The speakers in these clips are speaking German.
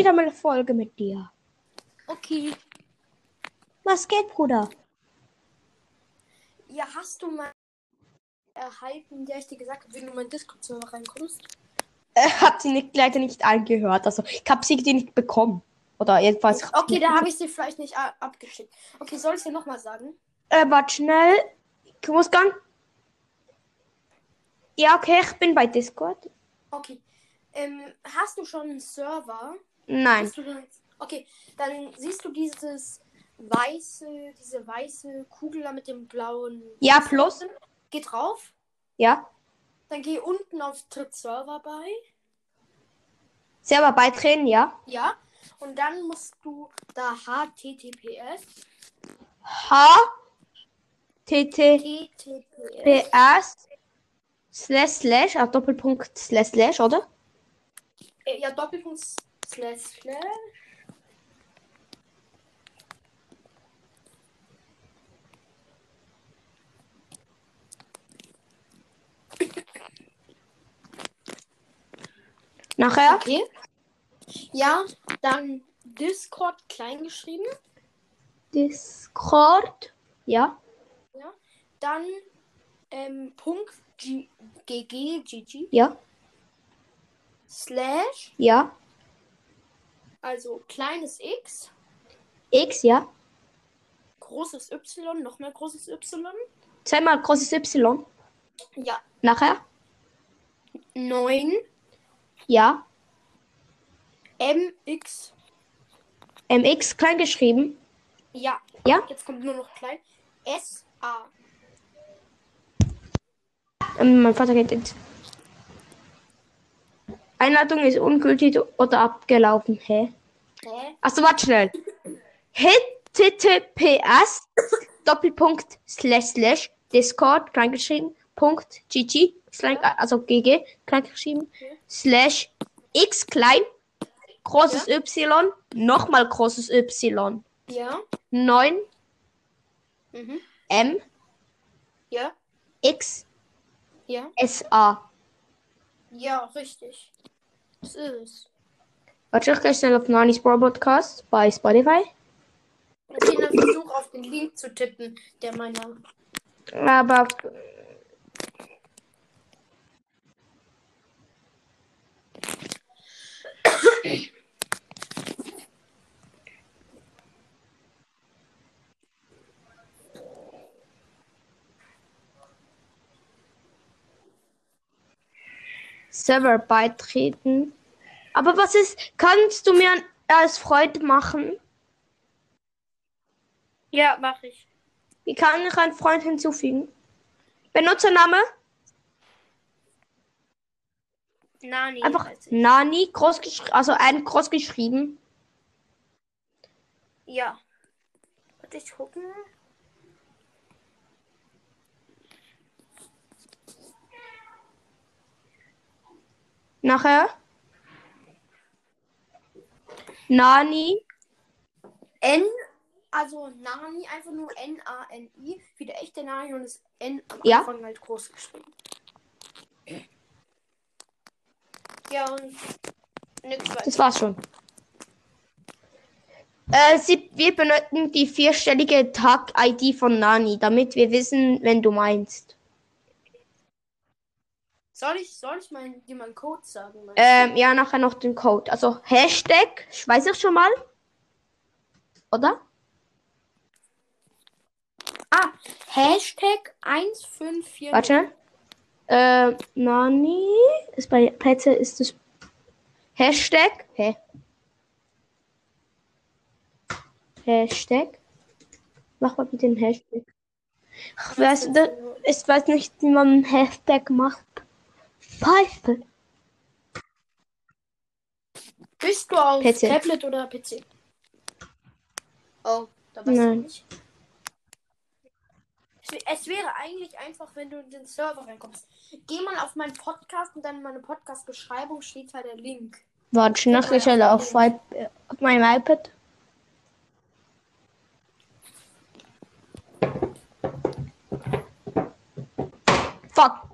wieder mal eine Folge mit dir. Okay. Was geht, Bruder? Ja, hast du mal erhalten, der ich dir gesagt habe, wenn du in meinen Discord-Server reinkommst? Er hat sie nicht, leider nicht angehört. Also ich habe sie nicht bekommen. Oder jedenfalls. Okay, da habe ich sie vielleicht nicht abgeschickt. Okay, soll ich dir nochmal sagen? Äh, warte schnell. Ich muss gehen. Ja, okay, ich bin bei Discord. Okay. Ähm, hast du schon einen Server? Nein. Okay, dann siehst du dieses weiße, diese weiße Kugel da mit dem blauen. Ja, plus. Geh drauf. Ja. Dann geh unten auf Tritt Server bei. Selber beitreten, ja. Ja. Und dann musst du da HTTPS. H T T TTPS. P S slash slash, ah, Doppelpunkt slash slash, oder? Äh, ja, Doppelpunkt slash slash. Nachher? Okay. Ja, dann Discord klein geschrieben. Discord. Ja. Ja. Dann ähm, Punkt G GG GG Ja. slash, Ja. Also kleines X, X, ja. großes Y, noch mehr großes Y. Zweimal großes Y. Ja. Nachher? 9 Ja. MX. MX klein geschrieben. Ja. Ja. Jetzt kommt nur noch klein. SA. Ähm, mein Vater geht ins. Einladung ist ungültig oder abgelaufen. Hä? Hä? Achso, warte schnell. https Doppelpunkt slash slash Discord kleingeschrieben Punkt gg also gg kleingeschrieben slash x klein großes y nochmal großes y Ja. 9 Mhm. m Ja. x Ja. sa Ja, richtig. Das ist es. Warte, ich gehe schnell auf Nanis Bro Podcast bei Spotify. Okay, dann versuch auf den Link zu tippen, der meiner. Aber Server beitreten. Aber was ist, kannst du mir als Freund machen? Ja, mach ich. Wie kann ich einen Freund hinzufügen? Benutzername? Nani. Einfach. Nani, groß geschrieben, also ein groß geschrieben. Ja. Warte, ich gucken. Nachher. Nani. N, also Nani, einfach nur N-A-N-I, wie der echte Nani und das N am Ja. Anfang halt groß geschrieben. Ja, und nix weiter. Das war's schon. Äh, sie, wir benötigen die vierstellige Tag-ID von Nani, damit wir wissen, wenn du meinst. Soll ich, soll ich mal dir mal einen Code sagen? Ähm, ja, nachher noch den Code. Also Hashtag, ich weiß ich schon mal. Oder? Ah, Hashtag 154. Warte. Äh, Nani. Ist bei Plätze ist es. Hashtag. Hä? Hashtag. Mach mal bitte den Hashtag. Ich weiß, da, ich weiß nicht, wie man einen Hashtag macht. Pfeife. Bist du auf PC. Tablet oder PC? Oh, da weiß Nein. ich nicht. Es, wär- es wäre eigentlich einfach, wenn du in den Server reinkommst. Geh mal auf meinen Podcast und dann in meine Podcast-Beschreibung steht da der Link. Warte, ich nachher schnell auf, iP- äh, auf meinem iPad. Fuck.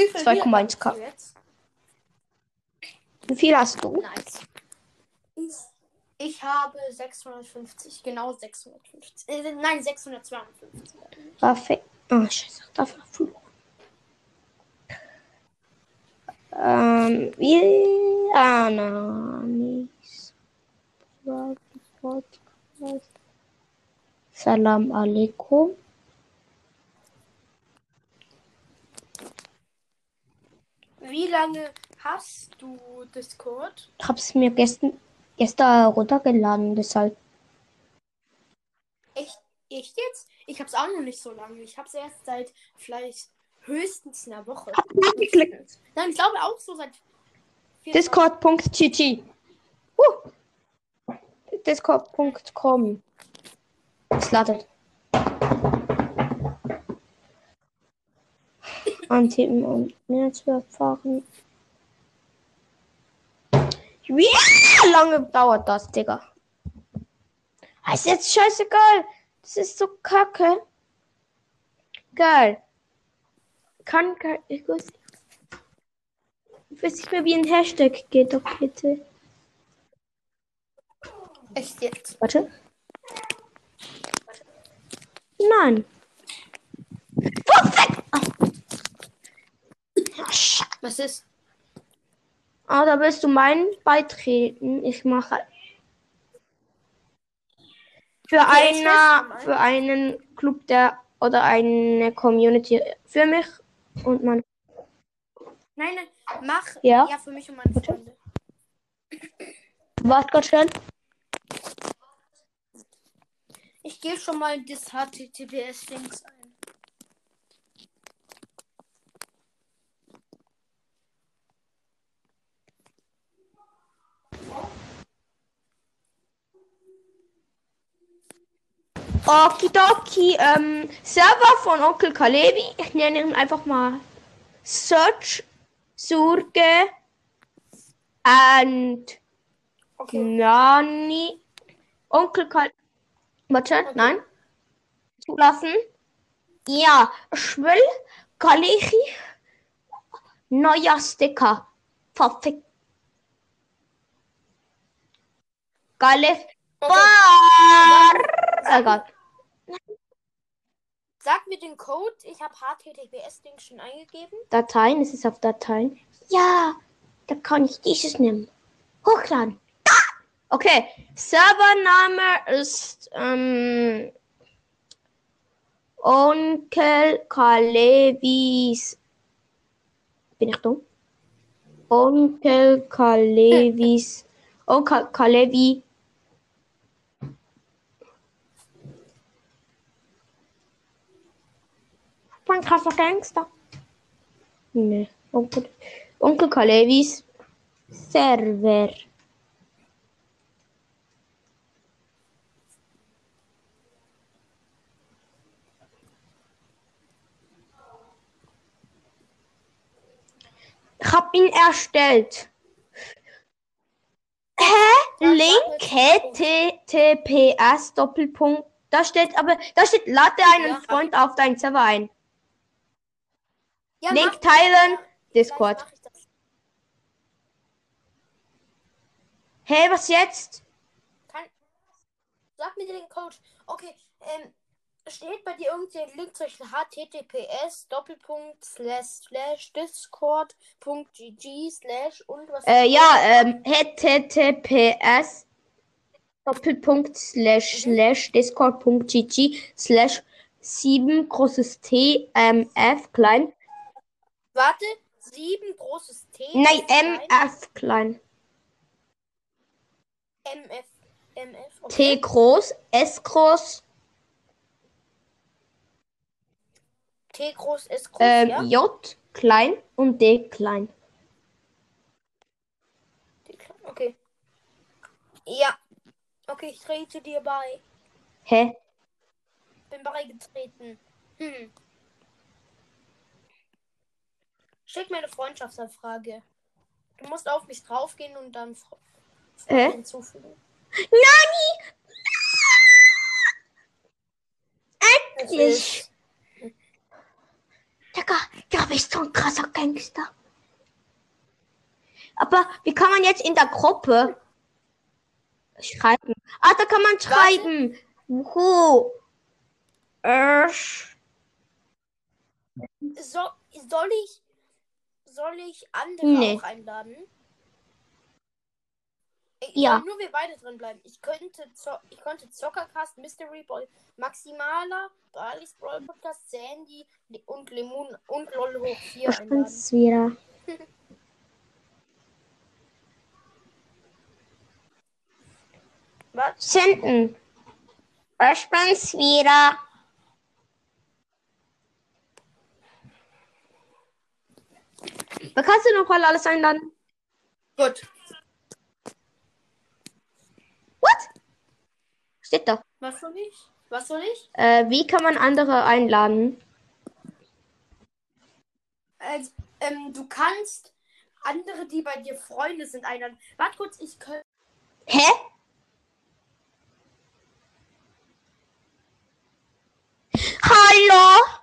Wie viel 2,1 Wiedergaben K. hast du jetzt? Wie viel hast du? Nice. Ich, habe 650, genau 650. Äh, nein, 652. Waffe. Oh, scheiße, dafür verloren. Ähm, wie Ananis. Salam alaikum. Wie lange hast du Discord? Ich hab's mir gestern, gestern runtergeladen, deshalb. Echt, echt jetzt? Ich hab's auch noch nicht so lange. Ich hab's erst seit vielleicht höchstens einer Woche. Hab geklickt. Nein, ich glaube auch so seit. Discord.gg. Uh. Discord.com. Es ladet. Antippen und Netzwerk fahren. Wie lange dauert das, Digga? Ist jetzt scheißegal. Das ist so kacke. Geil. Kann, kann ich weiß, ich weiß nicht mehr, wie ein Hashtag geht, doch bitte. Echt jetzt? Warte. Nein. Perfekt. Ah, Scheiße. Was ist? Ah, da willst du meinen beitreten. Ich mache für schon für einen Club der oder eine Community für mich und mein Nein, nein, mach. Ja? Ja, für mich und meine? Freunde. Warte ganz schnell. Ich gebe schon mal das HTTPS-Dings ein. Okidoki, ähm, Server von Onkel Kalevi. Ich nenne ihn einfach mal Search, Surge and Okay. Nani. Onkel Kalevi. Warte, nein. Zulassen. Ja, ich will Kalevi. Neuer Sticker. Perfekt. Kalevi. Egal. Sag mir den Code. Ich habe HTTPS-Dings schon eingegeben. Dateien, es ist auf Dateien. Ja, da kann ich dieses nehmen. Hochladen. Da! Okay, Servername ist ähm, Onkel Kalevis. Bin ich dumm? Onkel Kalevis. Onkel Kalevi. Mein krasser Gangster. Nee, Onkel, Onkel Kalevis Server. Ich hab ihn erstellt. Hä? Link https Doppelpunkt. Da steht aber, da steht, lade einen. Freund auf deinen Server ein. Ja, Link teilen, Discord. Hey, was jetzt? Kann... Sag mir den Code. Okay, ähm, steht bei dir irgendein Link zwischen https Doppelpunkt slash slash discord.gg slash und was? Äh, ja, ähm, https Doppelpunkt slash slash discord.gg slash 7 großes T ähm, F klein. Warte, sieben großes T. Nein, MF klein. MF. MF. T Okay. groß, S groß, T groß, S groß, ähm, ja. J klein und D klein. T klein, Okay. Ja. Okay, ich trete dir bei. Hä? Bin beigetreten. Hm. Schick mir eine Freundschaftsanfrage. Du musst auf mich draufgehen und dann Fre- Hä? hinzufügen. Nani! Endlich! Digga, ja, bist du ein krasser Gangster. Aber wie kann man jetzt in der Gruppe schreiben? Ah, da kann man schreiben. Wuhu. Ersch. So, soll ich soll ich andere Nee. auch einladen? Ich Ja. nur wir beide drin bleiben. Ich könnte Zo ich könnte Zockercast, Mystery Boy, Maximaler, Balis Brawl Podcast, Sandy und Lemon und LOL hoch 4 Ich einladen. bin's wieder. Was? Senden. Ich bin's wieder. Da kannst du noch mal alles einladen. Gut. What? Steht da. Was soll ich? Was soll ich? Äh, wie kann man andere einladen? Also, ähm, du kannst andere, die bei dir Freunde sind, einladen. Warte kurz, ich könnte. Hä? Hallo?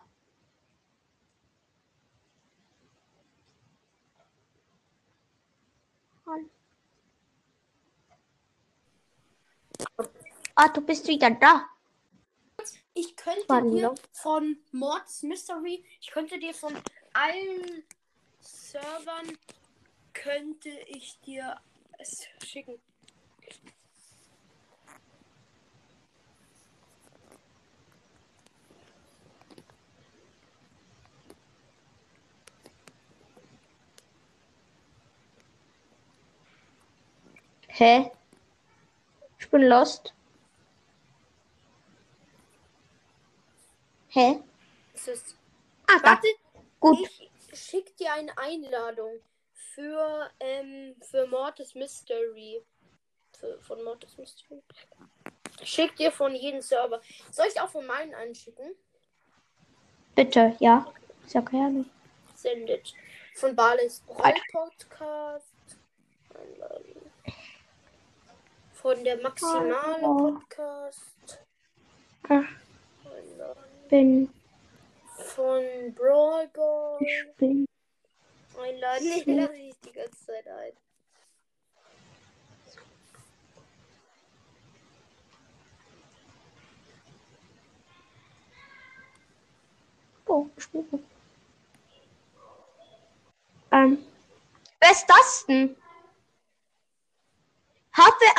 Hallo. Ah, du bist wieder da. Ich könnte dir von Mords Mystery, ich könnte dir von allen Servern, könnte ich dir es schicken. Hä? Ich bin lost. Hä? Es ist, Ah, da. warte, Gut. ich schicke dir eine Einladung für, ähm, für Mortis Mystery. Für, von Mortis Mystery. Ich schick dir von jedem Server. Soll ich auch von meinen einschicken? Bitte, ja. Sehr gerne. Sendet. Von Bales Brawl Podcast. Einladen. Von der Maximale Hallo. Podcast. Einladen. bin, Von Brawl Ball. ich bin. Einladen. Ich lade dich die ganze Zeit ein. Oh, ich bin. Ähm. Wer ist das denn?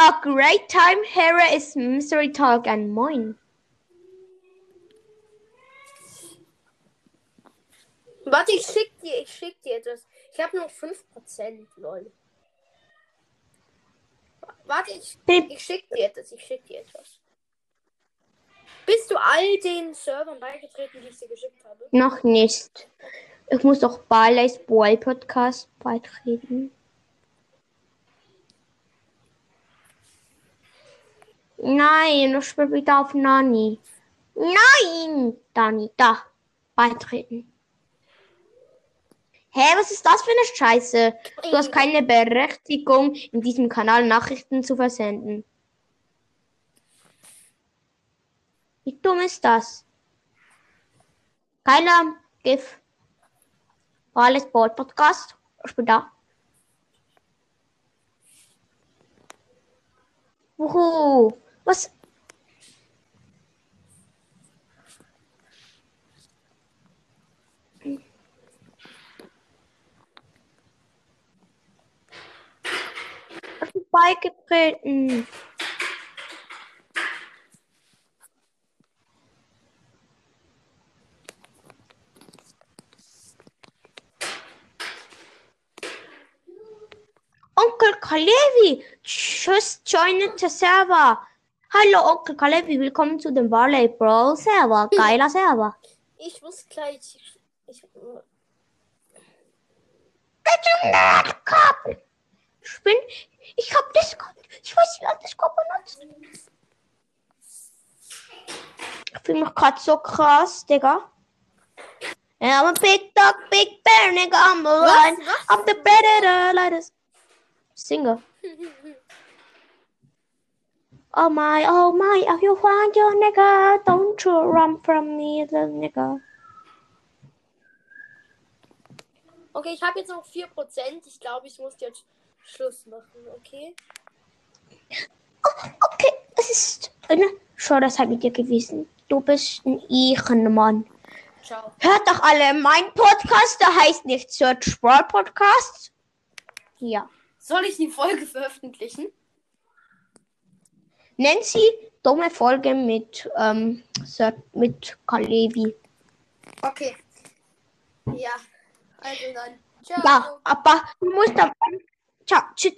A great time. Here is Mystery Talk and Moin. Warte, ich schick dir, ich schick dir etwas. Ich habe noch 5%, lol. Warte, ich, ich schick dir etwas, ich schick dir etwas. Bist du all den Servern beigetreten, die ich dir geschickt habe? noch nicht. Ich muss doch Barley's Boy Podcast beitreten. Nein, ich bin wieder auf Nani. Nein, Dani, da. Beitreten. Hä, was ist das für eine Scheiße? Du hast keine Berechtigung, in diesem Kanal Nachrichten zu versenden. Wie dumm ist das? Keiner GIF. Alles Board Podcast. Ich bin da. Wuhu. Was? Beigetreten. Onkel Kalevi, just joined the server. Hallo Onkel Kalevi, willkommen zu dem Barley Brawl Server. Geiler Server. Ich muss gleich. Ich, Nerdkabel. Ich bin, ich hab Discord. Ich weiß, wie man Discord benutzt. Ich fühle mich gerade so krass, Digga. I'm a big dog, big bear, nigga, I'm lion. was? I'm the predator, like this. Singer. Oh my, oh my, if you find your nigga, don't you run from me, the nigga. Okay, ich habe jetzt noch 4%. Ich glaube, ich muss jetzt Schluss machen, okay? Okay, es ist eine mit dir gewesen. Du bist ein Ehrenmann. Ciao. Hört doch alle meinen Podcast, der heißt nicht Search Sport Podcast. Ja. Soll ich die Folge veröffentlichen? Nancy, dumme Folge mit, ähm, Sir- mit Kalevi. Okay. Ja. Also dann. Ciao. Ja, aber du musst dabei. Ciao, tschüss.